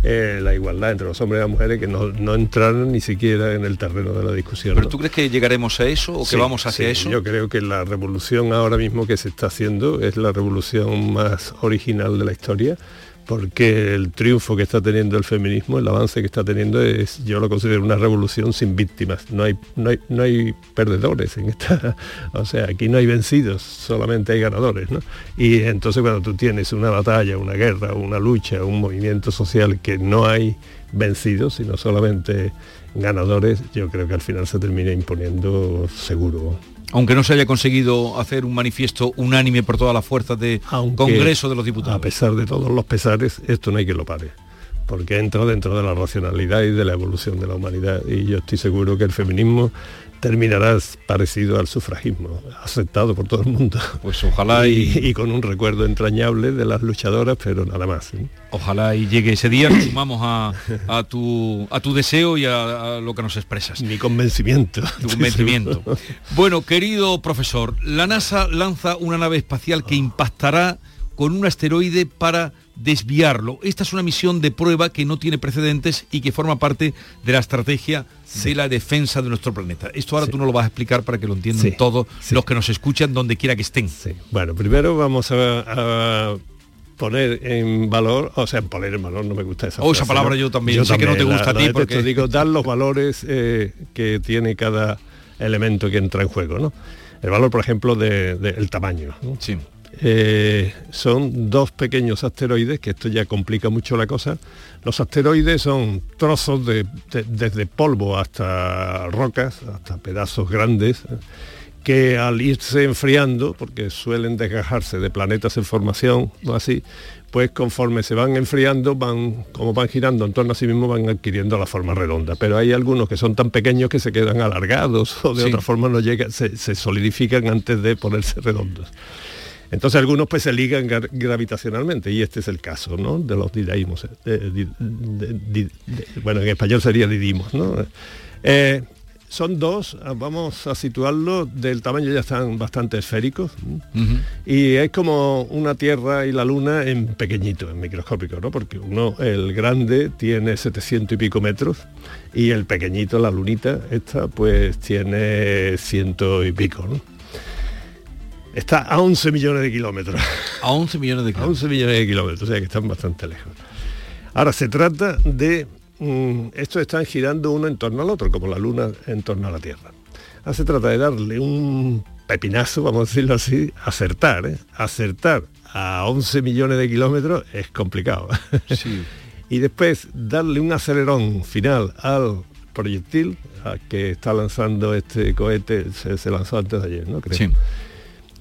eh, la igualdad entre los hombres y las mujeres que no, no entraron ni siquiera en el terreno de la discusión. ¿Pero tú crees que llegaremos a eso o que vamos hacia eso? Yo creo que la revolución ahora mismo que se está haciendo es la revolución más original de la historia porque el triunfo que está teniendo el feminismo, el avance que está teniendo es, yo lo considero una revolución sin víctimas. No hay, no hay, no hay perdedores en esta, o sea, aquí no hay vencidos, solamente hay ganadores. ¿no? Y entonces cuando tú tienes una batalla, una guerra, una lucha, un movimiento social que no hay vencidos, sino solamente ganadores, yo creo que al final se termina imponiendo seguro aunque no se haya conseguido hacer un manifiesto unánime por todas las fuerzas de Congreso de los Diputados. A pesar de todos los pesares, esto no hay que lo pare, porque entra dentro de la racionalidad y de la evolución de la humanidad. Y yo estoy seguro que el feminismo terminarás parecido al sufragismo, aceptado por todo el mundo. Pues ojalá y, con un recuerdo entrañable de las luchadoras, pero nada más. ¿eh? Ojalá y llegue ese día, sumamos a, tu, a tu deseo y a, lo que nos expresas. Mi convencimiento. Tu convencimiento. bueno, querido profesor, la NASA lanza una nave espacial que impactará con un asteroide para desviarlo. Esta es una misión de prueba que no tiene precedentes y que forma parte de la estrategia de la defensa de nuestro planeta. Esto ahora tú no lo vas a explicar para que lo entiendan todos los que nos escuchan donde quiera que estén. Bueno, primero vamos a, poner en valor, o sea, poner en valor, no me gusta esa, oh, esa palabra yo también, yo sé que no te gusta a ti porque... digo, dar los valores eh, que tiene cada elemento que entra en juego, ¿no? El valor, por ejemplo, del de, tamaño. Sí. Eh, son dos pequeños asteroides, que esto ya complica mucho la cosa. Los asteroides son trozos de, desde polvo hasta rocas, hasta pedazos grandes, que al irse enfriando, porque suelen desgajarse de planetas en formación o así, pues conforme se van enfriando, van, como van girando en torno a sí mismo, van adquiriendo la forma redonda. Pero hay algunos que son tan pequeños que se quedan alargados o de otra forma no llegan, se, se solidifican antes de ponerse redondos. Entonces algunos pues se ligan gravitacionalmente y este es el caso ¿no? de los didaimos. Eh, bueno, en español sería didimos. ¿no? Eh, son dos, ah, vamos a situarlo, del tamaño ya están bastante esféricos y es como una Tierra y la Luna en pequeñito, en microscópico, ¿no? porque uno, el grande, tiene 700 y pico metros y el pequeñito, la lunita, esta, pues tiene ciento y pico. ¿no? Está a 11 millones de kilómetros. A 11 millones de kilómetros. A 11 millones de kilómetros, o sea que están bastante lejos. Ahora, se trata de... Mm, estos están girando uno en torno al otro, como la Luna en torno a la Tierra. Ahora se trata de darle un pepinazo, vamos a decirlo así, acertar. ¿eh? Acertar a 11 millones de kilómetros es complicado. Sí. y después darle un acelerón final al proyectil que está lanzando este cohete, se, lanzó antes de ayer, ¿no? Creo. Sí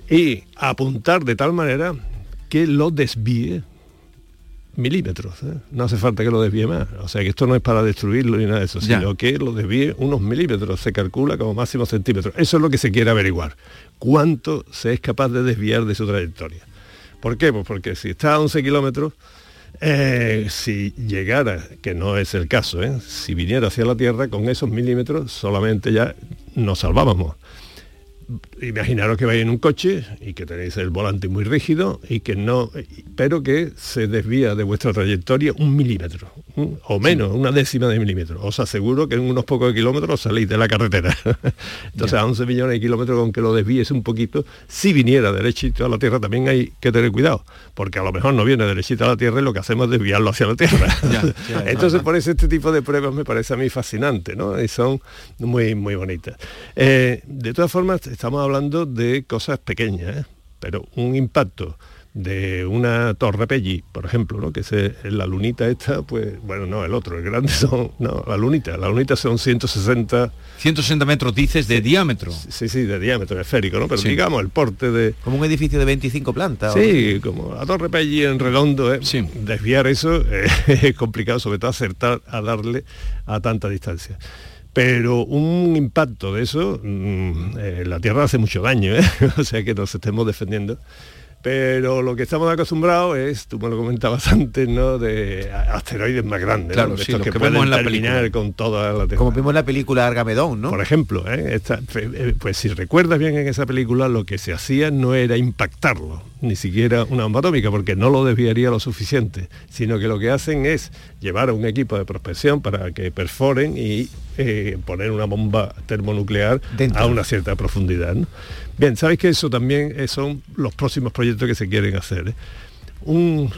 y apuntar de tal manera que lo desvíe milímetros. ¿eh? No hace falta que lo desvíe más. O sea que esto no es para destruirlo ni nada de eso, sino que lo desvíe unos milímetros. Se calcula como máximo centímetros. Eso es lo que se quiere averiguar. ¿Cuánto se es capaz de desviar de su trayectoria? ¿Por qué? Pues porque si está a 11 kilómetros, eh, si llegara, que no es el caso, ¿eh? si viniera hacia la Tierra, con esos milímetros solamente ya nos salvábamos imaginaros que vais en un coche y que tenéis el volante muy rígido y que no, pero que se desvía de vuestra trayectoria un milímetro o menos, una décima de milímetro. Os aseguro que en unos pocos kilómetros salís de la carretera. Entonces a 11 millones de kilómetros con que lo desvíes un poquito, si viniera derechito a la Tierra también hay que tener cuidado, porque a lo mejor no viene derechito a la Tierra y lo que hacemos es desviarlo hacia la Tierra. Entonces por eso este tipo de pruebas me parece a mí fascinante, ¿no? Y son muy, muy bonitas. Eh, de todas formas, estamos hablando de cosas pequeñas, ¿eh? pero un impacto de una torre Pelli, por ejemplo, ¿no? que es la lunita esta, pues, bueno, no, el otro, el grande son, no, la lunita, la lunita son 160... 160 metros, dices, de diámetro. Sí, sí, de diámetro, esférico, ¿no? Pero digamos, el porte de... Como un edificio de 25 plantas. Sí, como la torre Pelli en redondo, ¿eh? Desviar eso es complicado, sobre todo acertar a darle a tanta distancia Pero un impacto de eso, mm, eh, la Tierra hace mucho daño, ¿eh? o sea que nos estemos defendiendo pero lo que estamos acostumbrados es, tú me lo comentabas antes, ¿no? De asteroides más grandes, claro, ¿no? sí, estos que, que pueden vemos en la terminar película. con toda la Tierra. Como vimos en la película Argamedón, ¿no? Por ejemplo, ¿eh? Esta- eh, pues si recuerdas bien en esa película, lo que se hacía no era impactarlo, ni siquiera una bomba atómica, porque no lo desviaría lo suficiente, sino que lo que hacen es llevar a un equipo de prospección para que perforen y eh, poner una bomba termonuclear a una cierta profundidad. ¿no? Bien, sabéis que eso también eh, son los próximos proyectos que se quieren hacer. ¿eh? un-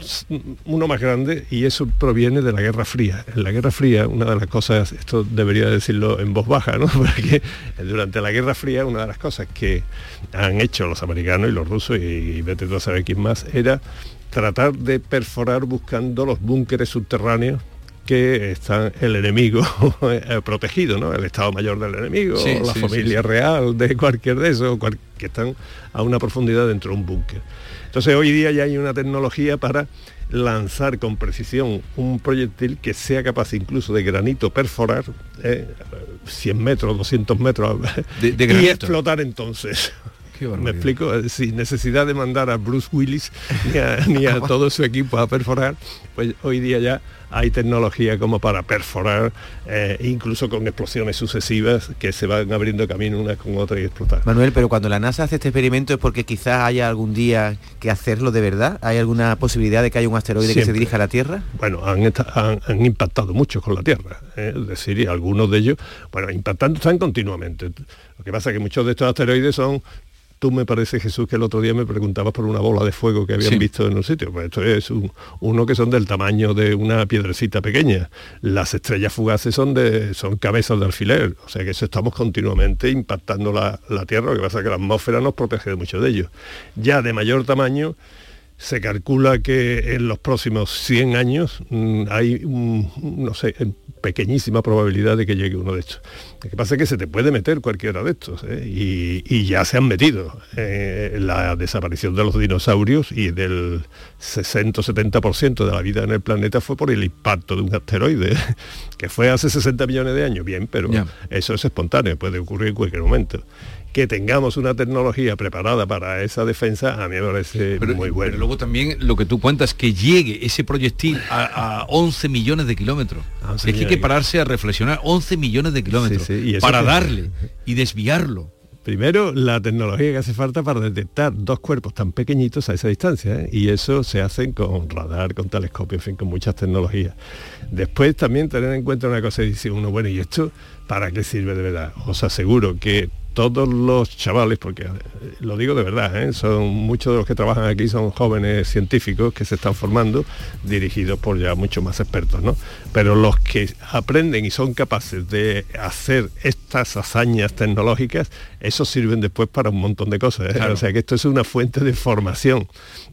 uno más grande y eso proviene de la Guerra Fría. En la Guerra Fría, una de las cosas, esto debería decirlo en voz baja, ¿no? Porque durante la Guerra Fría una de las cosas que han hecho los americanos y los rusos y, y vete tú a saber quién más, era tratar de perforar buscando los búnkeres subterráneos que están el enemigo eh, protegido, ¿no? El Estado Mayor del enemigo, Sí, la sí, familia sí, real de cualquier de esos, cual- que están a una profundidad dentro de un búnker. Entonces hoy día ya hay una tecnología para lanzar con precisión un proyectil que sea capaz incluso de granito perforar eh, 100 metros, 200 metros De- de y explotar entonces. ¿Me explico? Eh, Sin necesidad de mandar a Bruce Willis ni a, ni a todo su equipo a perforar, pues hoy día ya hay tecnología como para perforar, eh, incluso con explosiones sucesivas que se van abriendo camino una con otra y explotar. Manuel, pero cuando la NASA hace este experimento es porque quizás haya algún día que hacerlo de verdad. ¿Hay alguna posibilidad de que haya un asteroide que se dirija a la Tierra? Bueno, han, esta- han- han impactado mucho con la Tierra, ¿eh? es decir, y algunos de ellos, bueno, impactando están continuamente. Lo que pasa es que muchos de estos asteroides son, tú me parece Jesús que el otro día me preguntabas por una bola de fuego que habían Sí. visto en un sitio, pues esto es un- uno que son del tamaño de una piedrecita pequeña. Las estrellas fugaces son de son cabezas de alfiler, o sea que eso estamos continuamente impactando la, la Tierra, lo que pasa es que la atmósfera nos protege de muchos de ellos. Ya de mayor tamaño, se calcula que en los próximos 100 años mm, hay, un- no sé, pequeñísima probabilidad de que llegue uno de estos. Lo que pasa es que se te puede meter cualquiera de estos ¿eh? y, y ya se han metido. Eh, la desaparición de los dinosaurios y del 60-70% de la vida en el planeta fue por el impacto de un asteroide, que fue hace 60 millones de años, bien, pero Ya. eso es espontáneo, puede ocurrir en cualquier momento. Que tengamos una tecnología preparada para esa defensa, a mí me parece muy bueno. Pero luego también lo que tú cuentas, que llegue ese proyectil a, a 11 millones de kilómetros. Es que hay que pararse a reflexionar 11 millones de kilómetros Sí, sí, para darle y desviarlo. Primero, la tecnología que hace falta para detectar dos cuerpos tan pequeñitos a esa distancia, ¿eh? y eso se hace con radar, con telescopio, en fin, con muchas tecnologías. Después también tener en cuenta una cosa, y dice uno, bueno, ¿y esto para qué sirve de verdad? Os aseguro que todos los chavales, porque eh, lo digo de verdad, ¿eh? son muchos de los que trabajan aquí son jóvenes científicos que se están formando, dirigidos por ya muchos más expertos, ¿no? Pero los que aprenden y son capaces de hacer estas hazañas tecnológicas, esos sirven después para un montón de cosas. ¿eh? Claro. O sea que esto es una fuente de formación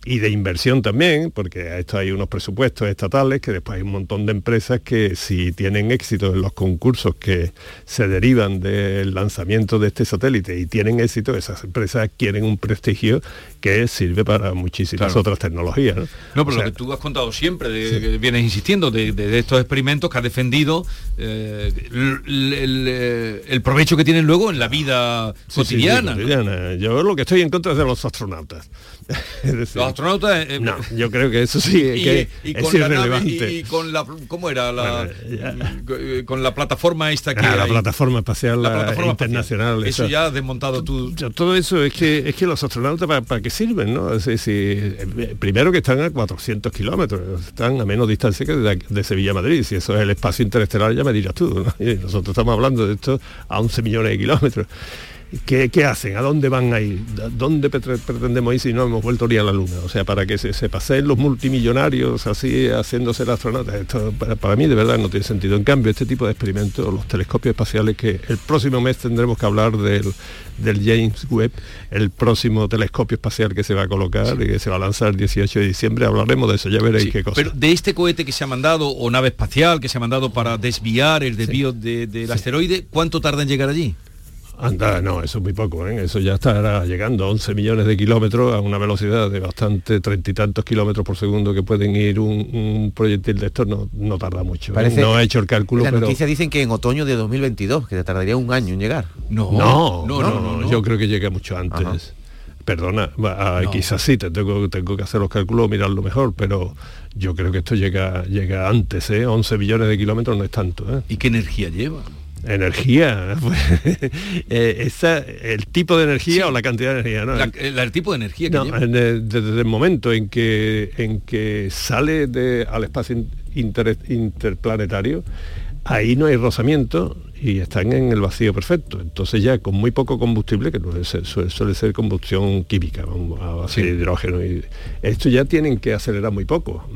y de inversión también, porque a esto hay unos presupuestos estatales que después hay un montón de empresas que si tienen éxito en los concursos que se derivan del lanzamiento de este satélite y tienen éxito, esas empresas quieren un prestigio que sirve para muchísimas Claro. otras tecnologías. ¿no? No, O pero sea, lo que tú has contado siempre, de, que vienes insistiendo, de, de- de estos experimentos que has defendido, eh, el, el- provecho que tienen luego en la vida sí, sí, sí, cotidiana. ¿no? cotidiana. Yo lo que estoy en contra es de los astronautas. Decir, Los astronautas... eh, no, yo creo que eso sí y, que y es nave- irrelevante. y, y con la cómo era la Bueno, eh, con la plataforma esta que Ah, la plataforma espacial La la plataforma internacional. eso ya has desmontado tú todo eso es que es que los astronautas para, qué sirven no Es eh, primero que están a 400 kilómetros están a menos distancia que de, de Sevilla a Madrid. Si eso es el espacio interestelar ya me dirás tú nosotros estamos hablando de esto a 11 millones de kilómetros ¿Qué, qué hacen? ¿A dónde van a ir? ¿A ¿Dónde pre- pretendemos ir si no hemos vuelto ni a la Luna? O sea, para que se, se paseen los multimillonarios así haciéndose el astronauta, esto para, para mí de verdad no tiene sentido. En cambio, este tipo de experimentos, los telescopios espaciales, que el próximo mes tendremos que hablar del, del James Webb, el próximo telescopio espacial que se va a colocar y que se va a lanzar el 18 de diciembre, hablaremos de eso, ya veréis Sí, qué cosa. Pero de este cohete que se ha mandado, o nave espacial que se ha mandado para desviar el desvío de- del asteroide, ¿cuánto tarda en llegar allí? Anda, no, eso es muy poco, ¿eh? eso ya estará llegando a 11 millones de kilómetros a una velocidad de bastante treinta y tantos kilómetros por segundo que pueden ir un, proyectil de estos, no, no tarda mucho. ¿eh? no he hecho el cálculo, Las noticias dicen que en otoño de 2022, que tardaría un año en llegar. No, no, no, no, yo creo que llega mucho antes. Perdona, quizás sí, tengo, tengo que hacer los cálculos, mirarlo mejor, pero yo creo que esto llega, llega antes, ¿eh? 11 millones de kilómetros no es tanto. ¿eh? ¿Y qué energía lleva? Energía eh, el tipo de energía o la cantidad de energía ¿no? el tipo de energía que lleva. desde el momento en que en que sale de, al espacio interplanetario ahí no hay rozamiento y están en el vacío perfecto. Entonces ya con muy poco combustible, que suele ser, combustión química, a base de hidrógeno, y esto ya tienen que acelerar muy poco,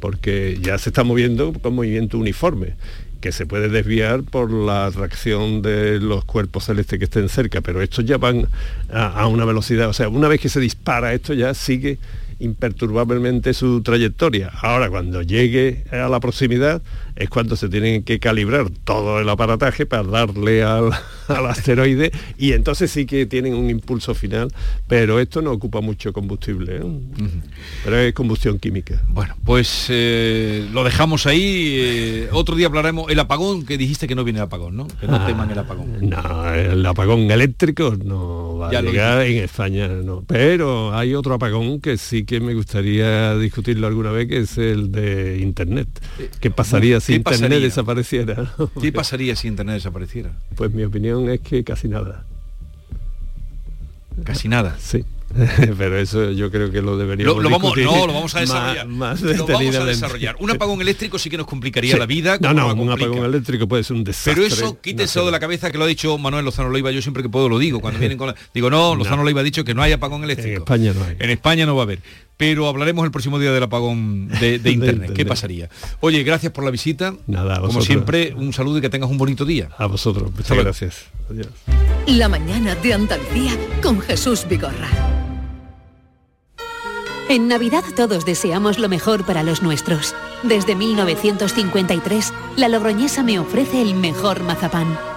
porque ya se está moviendo con movimiento uniforme que se puede desviar por la atracción de los cuerpos celestes que estén cerca, pero estos ya van a, una velocidad, o sea, una vez que se dispara esto ya sigue imperturbablemente su trayectoria. Ahora, cuando llegue a la proximidad, es cuando se tienen que calibrar todo el aparataje para darle al, asteroide y entonces sí que tienen un impulso final, pero esto no ocupa mucho combustible, ¿eh? pero es combustión química. Bueno, pues eh, lo dejamos ahí, eh, otro día hablaremos, el apagón, que dijiste que no viene el apagón, ¿no? Que no ah, teman el apagón. No, el apagón eléctrico no va a llegar en España, no, pero hay otro apagón que sí que me gustaría discutirlo alguna vez, que es el de Internet. ¿Qué pasaría si Internet desapareciera. ¿Qué pasaría si Internet desapareciera? Pues mi opinión es que casi nada. Casi nada. Sí. pero eso yo creo que lo deberíamos lo, vamos, no, lo vamos a desarrollar. más, lo vamos a desarrollar. Un apagón eléctrico sí que nos complicaría la vida no no un apagón eléctrico puede ser un desastre pero eso quítese de la cabeza que lo ha dicho Manuel Lozano Leiva yo siempre que puedo lo digo cuando vienen con la... digo no Lozano Leiva ha dicho que no hay apagón eléctrico en España no hay. En España no va a haber pero hablaremos el próximo día del apagón de, internet. ¿Qué pasaría? Oye, gracias por la visita. Nada, Como siempre, un saludo y que tengas un bonito día. A vosotros, muchas gracias. Adiós. La mañana de Andalucía con Jesús Vigorra. En Navidad todos deseamos lo mejor para los nuestros. Desde 1953, la Logroñesa me ofrece el mejor mazapán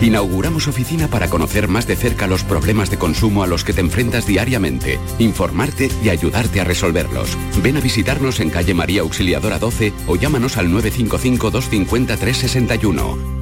Inauguramos oficina para conocer más de cerca los problemas de consumo a los que te enfrentas diariamente, informarte y ayudarte a resolverlos. Ven a visitarnos en calle María Auxiliadora 12 o llámanos al 955 250 361.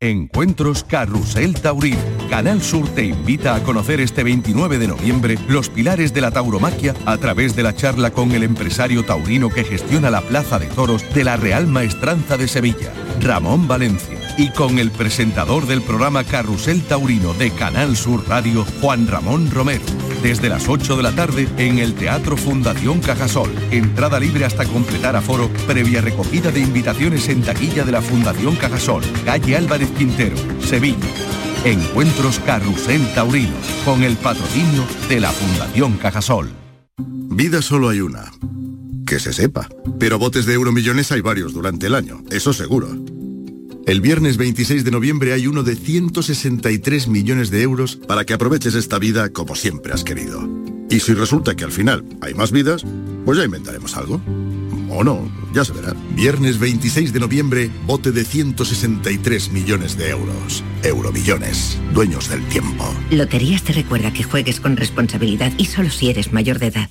Encuentros Carrusel Taurín. Canal Sur te invita a conocer este 29 de noviembre los pilares de la tauromaquia a través de la charla con el empresario taurino que gestiona la Plaza de Toros de la Real Maestranza de Sevilla, Ramón Valencia y con el presentador del programa Carrusel Taurino de Canal Sur Radio, Juan Ramón Romero. Desde las 8 de la tarde en el Teatro Fundación Cajasol. Entrada libre hasta completar aforo, previa recogida de invitaciones en taquilla de la Fundación Cajasol, calle Álvarez Quintero, Sevilla. Encuentros Carrusel Taurino, con el patrocinio de la Fundación Cajasol. Vida solo hay una. Que se sepa. Pero botes de euromillones hay varios durante el año, eso seguro. El viernes 26 de noviembre hay uno de 163 millones de euros para que aproveches esta vida como siempre has querido. Y si resulta que al final hay más vidas, pues ya inventaremos algo. O no, ya se verá. Viernes 26 de noviembre, bote de 163 millones de euros. Euromillones, dueños del tiempo. Loterías te recuerda que juegues con responsabilidad y solo si eres mayor de edad.